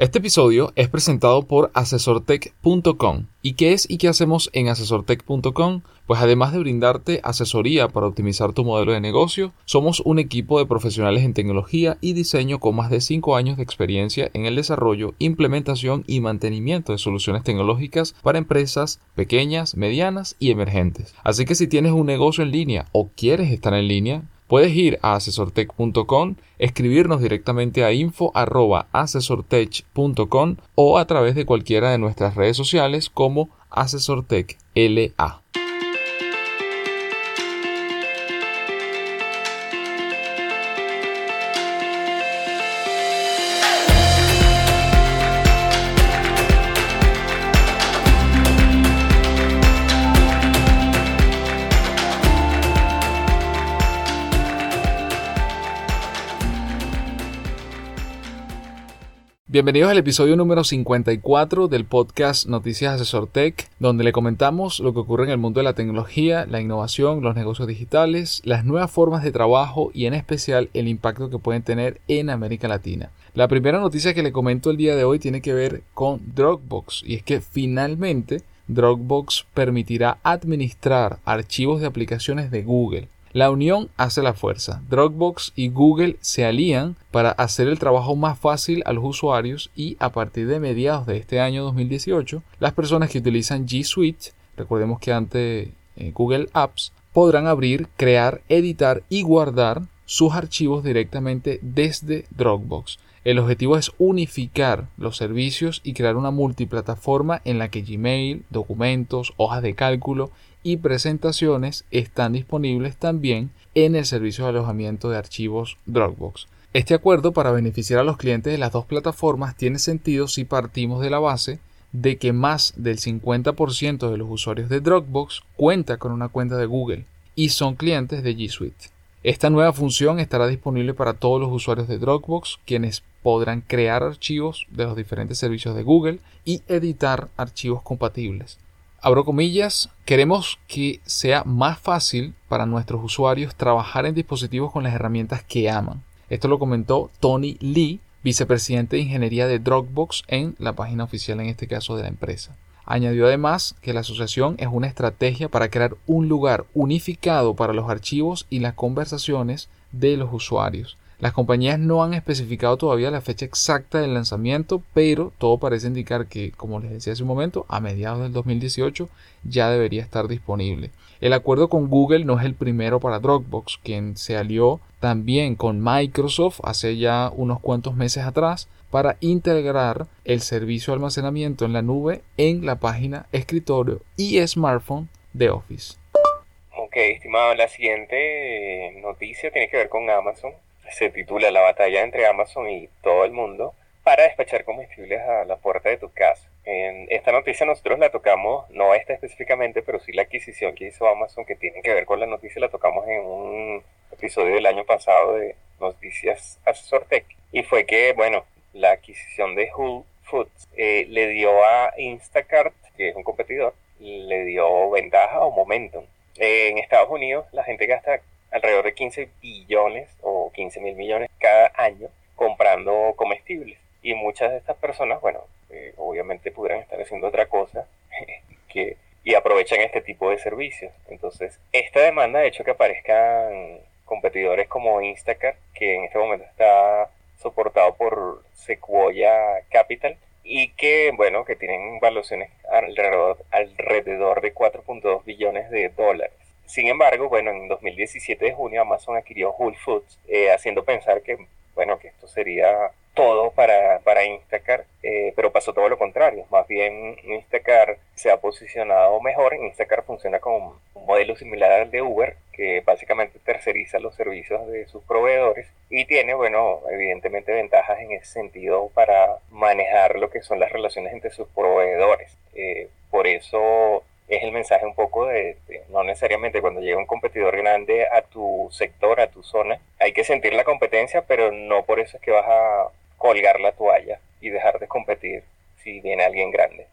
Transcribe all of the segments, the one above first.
Este episodio es presentado por asesortech.com. ¿Y qué es y qué hacemos en asesortech.com? Pues además de brindarte asesoría para optimizar tu modelo de negocio, somos un equipo de profesionales en tecnología y diseño con más de 5 años de experiencia en el desarrollo, implementación y mantenimiento de soluciones tecnológicas para empresas pequeñas, medianas y emergentes. Así que si tienes un negocio en línea o quieres estar en línea, Puedes ir a asesortech.com, escribirnos directamente a info@asesortech.com o a través de cualquiera de nuestras redes sociales como Asesortech Bienvenidos al episodio número 54 del podcast Noticias Asesor Tech, donde le comentamos lo que ocurre en el mundo de la tecnología, la innovación, los negocios digitales, las nuevas formas de trabajo y en especial el impacto que pueden tener en América Latina. La primera noticia que le comento el día de hoy tiene que ver con Dropbox y es que finalmente Dropbox permitirá administrar archivos de aplicaciones de Google. La unión hace la fuerza. Dropbox y Google se alían para hacer el trabajo más fácil a los usuarios y a partir de mediados de este año 2018, las personas que utilizan G Suite, recordemos que antes eh, Google Apps, podrán abrir, crear, editar y guardar sus archivos directamente desde Dropbox. El objetivo es unificar los servicios y crear una multiplataforma en la que Gmail, documentos, hojas de cálculo y presentaciones están disponibles también en el servicio de alojamiento de archivos Dropbox. Este acuerdo para beneficiar a los clientes de las dos plataformas tiene sentido si partimos de la base de que más del 50% de los usuarios de Dropbox cuenta con una cuenta de Google y son clientes de G Suite. Esta nueva función estará disponible para todos los usuarios de Dropbox, quienes podrán crear archivos de los diferentes servicios de Google y editar archivos compatibles abro comillas, queremos que sea más fácil para nuestros usuarios trabajar en dispositivos con las herramientas que aman. Esto lo comentó Tony Lee, vicepresidente de ingeniería de Dropbox en la página oficial en este caso de la empresa. Añadió además que la asociación es una estrategia para crear un lugar unificado para los archivos y las conversaciones de los usuarios, las compañías no han especificado todavía la fecha exacta del lanzamiento, pero todo parece indicar que, como les decía hace un momento, a mediados del 2018 ya debería estar disponible. El acuerdo con Google no es el primero para Dropbox, quien se alió también con Microsoft hace ya unos cuantos meses atrás para integrar el servicio de almacenamiento en la nube en la página escritorio y smartphone de Office. Ok, estimado, la siguiente noticia tiene que ver con Amazon se titula La batalla entre Amazon y todo el mundo para despachar comestibles a la puerta de tu casa. En esta noticia nosotros la tocamos, no esta específicamente, pero sí la adquisición que hizo Amazon, que tiene que ver con la noticia, la tocamos en un episodio del año pasado de Noticias Asesor Tech. Y fue que, bueno, la adquisición de Whole Foods eh, le dio a Instacart, que es un competidor, le dio ventaja o momentum. en Estados Unidos la gente gasta alrededor de 15 billones 15 mil millones cada año comprando comestibles. Y muchas de estas personas, bueno, eh, obviamente pudieran estar haciendo otra cosa que, y aprovechan este tipo de servicios. Entonces, esta demanda ha hecho que aparezcan competidores como Instacart, que en este momento está soportado por Sequoia Capital, y que, bueno, que tienen valuaciones alrededor, alrededor de 4.2 billones de dólares. Sin embargo, bueno, en 2017 de junio Amazon adquirió Whole Foods, eh, haciendo pensar que, bueno, que esto sería todo para, para Instacart, eh, pero pasó todo lo contrario. Más bien Instacart se ha posicionado mejor. Instacart funciona como un modelo similar al de Uber, que básicamente terceriza los servicios de sus proveedores y tiene, bueno, evidentemente ventajas en ese sentido para manejar lo que son las relaciones entre sus proveedores. Eh, por eso es el mensaje un poco de, no necesariamente cuando llega un competidor grande a tu sector, a tu zona, hay que sentir la competencia, pero no por eso es que vas a colgar la toalla y dejar de competir si viene alguien grande.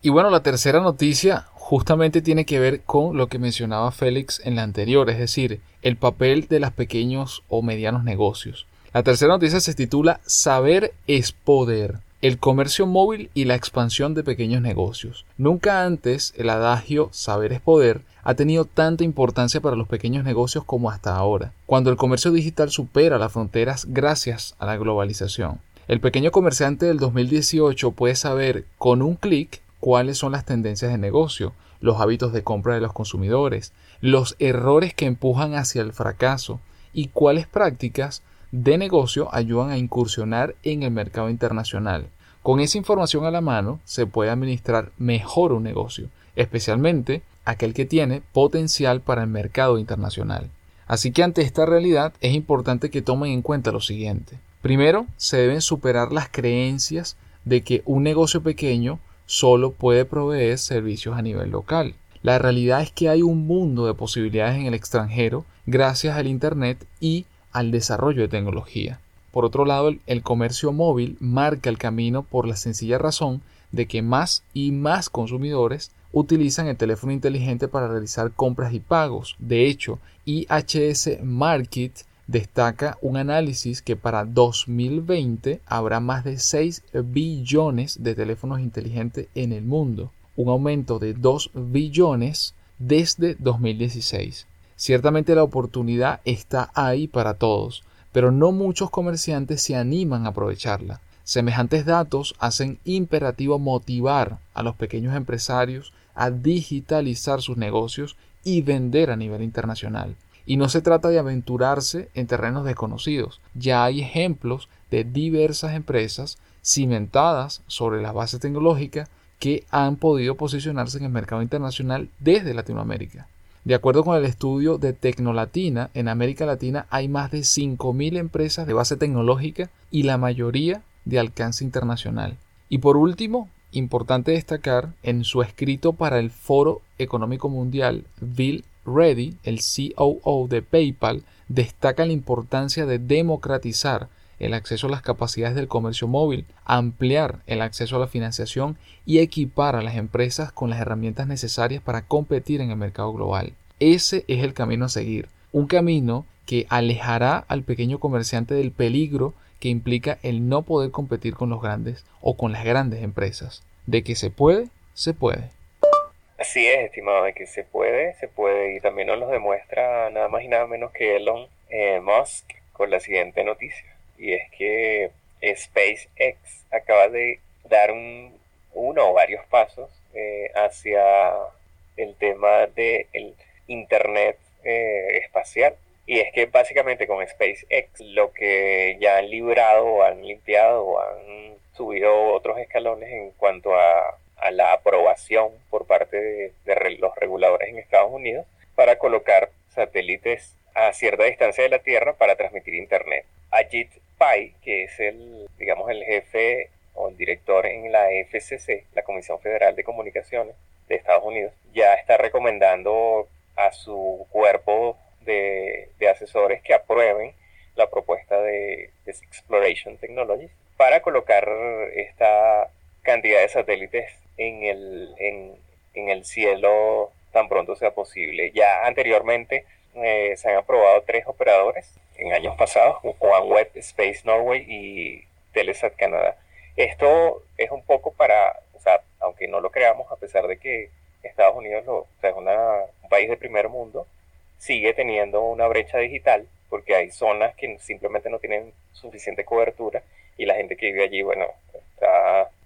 Y bueno, la tercera noticia justamente tiene que ver con lo que mencionaba Félix en la anterior, es decir, el papel de los pequeños o medianos negocios. La tercera noticia se titula Saber es poder. El comercio móvil y la expansión de pequeños negocios. Nunca antes el adagio saber es poder ha tenido tanta importancia para los pequeños negocios como hasta ahora, cuando el comercio digital supera las fronteras gracias a la globalización. El pequeño comerciante del 2018 puede saber con un clic cuáles son las tendencias de negocio, los hábitos de compra de los consumidores, los errores que empujan hacia el fracaso y cuáles prácticas de negocio ayudan a incursionar en el mercado internacional. Con esa información a la mano se puede administrar mejor un negocio, especialmente aquel que tiene potencial para el mercado internacional. Así que ante esta realidad es importante que tomen en cuenta lo siguiente. Primero, se deben superar las creencias de que un negocio pequeño solo puede proveer servicios a nivel local. La realidad es que hay un mundo de posibilidades en el extranjero gracias al Internet y al desarrollo de tecnología. Por otro lado, el comercio móvil marca el camino por la sencilla razón de que más y más consumidores utilizan el teléfono inteligente para realizar compras y pagos. De hecho, IHS Market destaca un análisis que para 2020 habrá más de 6 billones de teléfonos inteligentes en el mundo, un aumento de 2 billones desde 2016. Ciertamente la oportunidad está ahí para todos, pero no muchos comerciantes se animan a aprovecharla. Semejantes datos hacen imperativo motivar a los pequeños empresarios a digitalizar sus negocios y vender a nivel internacional. Y no se trata de aventurarse en terrenos desconocidos. Ya hay ejemplos de diversas empresas cimentadas sobre la base tecnológica que han podido posicionarse en el mercado internacional desde Latinoamérica. De acuerdo con el estudio de Tecnolatina, en América Latina hay más de 5.000 empresas de base tecnológica y la mayoría de alcance internacional. Y por último, importante destacar, en su escrito para el Foro Económico Mundial, Bill Reddy, el COO de PayPal, destaca la importancia de democratizar el acceso a las capacidades del comercio móvil, ampliar el acceso a la financiación y equipar a las empresas con las herramientas necesarias para competir en el mercado global. Ese es el camino a seguir, un camino que alejará al pequeño comerciante del peligro que implica el no poder competir con los grandes o con las grandes empresas. De que se puede, se puede. Así es, estimado, de que se puede, se puede, y también nos lo demuestra nada más y nada menos que Elon eh, Musk con la siguiente noticia y es que SpaceX acaba de dar un, uno o varios pasos eh, hacia el tema del Internet eh, espacial. Y es que básicamente con SpaceX lo que ya han librado o han limpiado o han subido otros escalones en cuanto a, la aprobación por parte de, de los reguladores en Estados Unidos para colocar satélites a cierta distancia de la Tierra para transmitir Internet. Pai, que es el, digamos, el jefe o el director en la FCC, la Comisión Federal de Comunicaciones de Estados Unidos, ya está recomendando a su cuerpo de, asesores que aprueben la propuesta de, Exploration Technologies para colocar esta cantidad de satélites en el, en el cielo tan pronto sea posible. Ya anteriormente eh, se han aprobado tres operadores en años pasados, OneWeb, Space Norway y Telesat Canadá. Esto es un poco para, o sea, aunque no lo creamos, a pesar de que Estados Unidos lo, es un país de primer mundo, sigue teniendo una brecha digital porque hay zonas que simplemente no tienen suficiente cobertura y la gente que vive allí, bueno,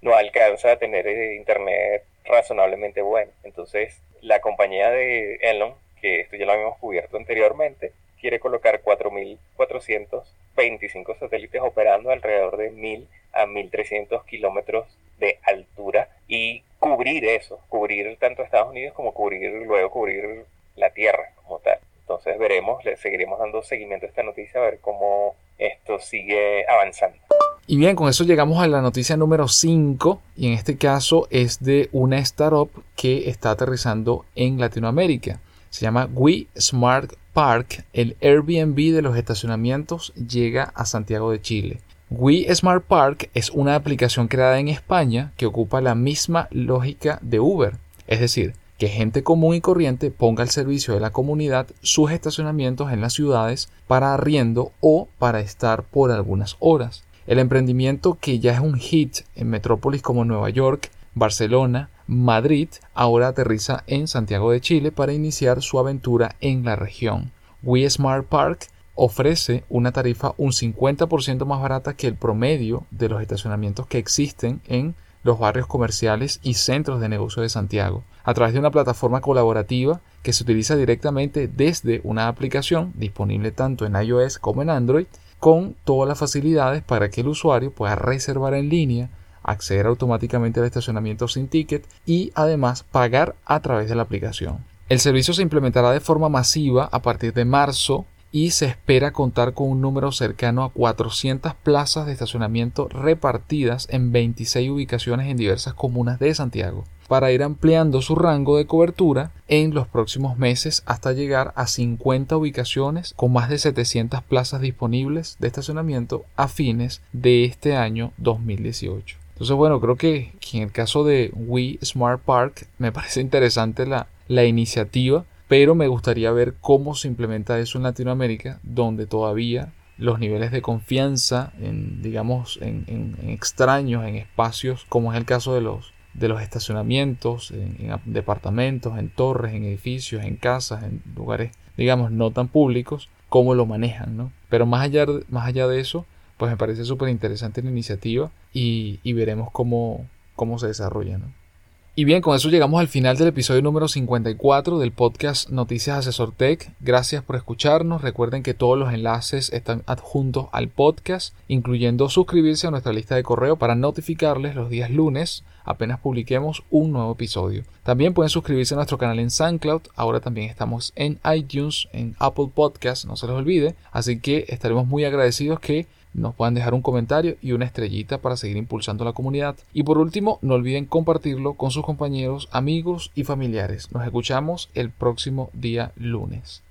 no alcanza a tener eh, internet razonablemente bueno. Entonces, la compañía de Elon que esto ya lo habíamos cubierto anteriormente, quiere colocar 4.425 satélites operando alrededor de 1.000 a 1.300 kilómetros de altura y cubrir eso, cubrir tanto Estados Unidos como cubrir luego cubrir la Tierra como tal. Entonces veremos, le seguiremos dando seguimiento a esta noticia a ver cómo esto sigue avanzando. Y bien, con eso llegamos a la noticia número 5 y en este caso es de una startup que está aterrizando en Latinoamérica. Se llama We Smart Park. El Airbnb de los estacionamientos llega a Santiago de Chile. We Smart Park es una aplicación creada en España que ocupa la misma lógica de Uber, es decir, que gente común y corriente ponga al servicio de la comunidad sus estacionamientos en las ciudades para arriendo o para estar por algunas horas. El emprendimiento que ya es un hit en metrópolis como Nueva York, Barcelona, Madrid, ahora aterriza en Santiago de Chile para iniciar su aventura en la región. We Smart Park ofrece una tarifa un 50% más barata que el promedio de los estacionamientos que existen en los barrios comerciales y centros de negocio de Santiago, a través de una plataforma colaborativa que se utiliza directamente desde una aplicación disponible tanto en iOS como en Android, con todas las facilidades para que el usuario pueda reservar en línea, acceder automáticamente al estacionamiento sin ticket y además pagar a través de la aplicación. El servicio se implementará de forma masiva a partir de marzo y se espera contar con un número cercano a 400 plazas de estacionamiento repartidas en 26 ubicaciones en diversas comunas de Santiago, para ir ampliando su rango de cobertura en los próximos meses hasta llegar a 50 ubicaciones con más de 700 plazas disponibles de estacionamiento a fines de este año 2018. Entonces, bueno, creo que, en el caso de We Smart Park me parece interesante la, iniciativa pero me gustaría ver cómo se implementa eso en Latinoamérica, donde todavía los niveles de confianza en, digamos, en, extraños, en espacios, como es el caso de los, de los estacionamientos, en, departamentos, en torres, en edificios, en casas, en lugares, digamos, no tan públicos, cómo lo manejan, ¿no? Pero más allá, más allá de eso, pues me parece súper interesante la iniciativa y, y veremos cómo, cómo se desarrolla, ¿no? Y bien, con eso llegamos al final del episodio número 54 del podcast Noticias Asesor Tech. Gracias por escucharnos. Recuerden que todos los enlaces están adjuntos al podcast, incluyendo suscribirse a nuestra lista de correo para notificarles los días lunes apenas publiquemos un nuevo episodio. También pueden suscribirse a nuestro canal en SoundCloud. Ahora también estamos en iTunes, en Apple Podcast, no se les olvide. Así que estaremos muy agradecidos que nos puedan dejar un comentario y una estrellita para seguir impulsando la comunidad. Y por último, no olviden compartirlo con sus compañeros, amigos y familiares. Nos escuchamos el próximo día lunes.